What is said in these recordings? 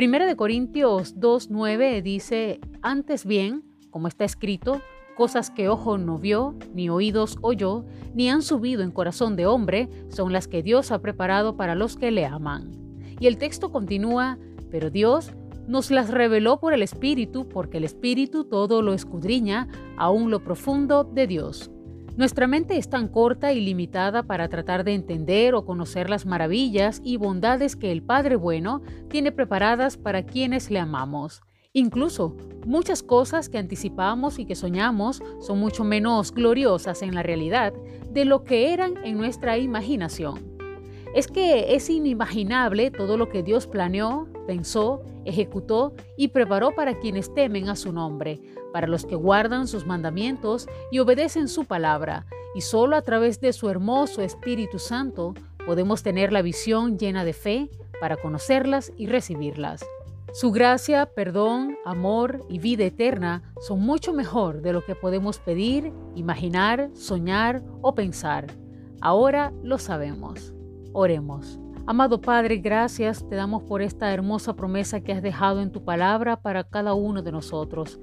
Primera de Corintios 2.9 dice, antes bien, como está escrito, cosas que ojo no vio, ni oídos oyó, ni han subido en corazón de hombre, son las que Dios ha preparado para los que le aman. Y el texto continúa, pero Dios nos las reveló por el Espíritu, porque el Espíritu todo lo escudriña, aún lo profundo de Dios. Nuestra mente es tan corta y limitada para tratar de entender o conocer las maravillas y bondades que el Padre Bueno tiene preparadas para quienes le amamos. Incluso muchas cosas que anticipamos y que soñamos son mucho menos gloriosas en la realidad de lo que eran en nuestra imaginación. Es que es inimaginable todo lo que Dios planeó, pensó, ejecutó y preparó para quienes temen a su nombre, para los que guardan sus mandamientos y obedecen su palabra, y solo a través de su hermoso Espíritu Santo podemos tener la visión llena de fe para conocerlas y recibirlas. Su gracia, perdón, amor y vida eterna son mucho mejor de lo que podemos pedir, imaginar, soñar o pensar. Ahora lo sabemos. Oremos. Amado Padre, gracias te damos por esta hermosa promesa que has dejado en tu palabra para cada uno de nosotros.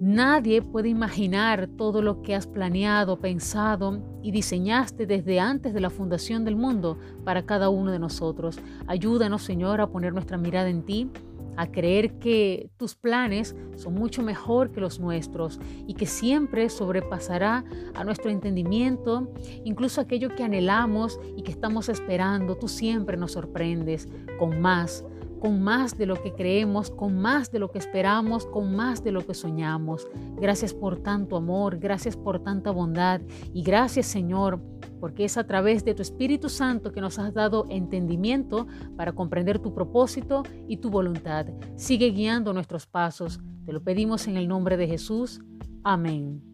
Nadie puede imaginar todo lo que has planeado, pensado y diseñaste desde antes de la fundación del mundo para cada uno de nosotros. Ayúdanos, Señor, a poner nuestra mirada en ti a creer que tus planes son mucho mejor que los nuestros y que siempre sobrepasará a nuestro entendimiento, incluso aquello que anhelamos y que estamos esperando. Tú siempre nos sorprendes con más, con más de lo que creemos, con más de lo que esperamos, con más de lo que soñamos. Gracias por tanto amor, gracias por tanta bondad y gracias Señor porque es a través de tu Espíritu Santo que nos has dado entendimiento para comprender tu propósito y tu voluntad. Sigue guiando nuestros pasos. Te lo pedimos en el nombre de Jesús. Amén.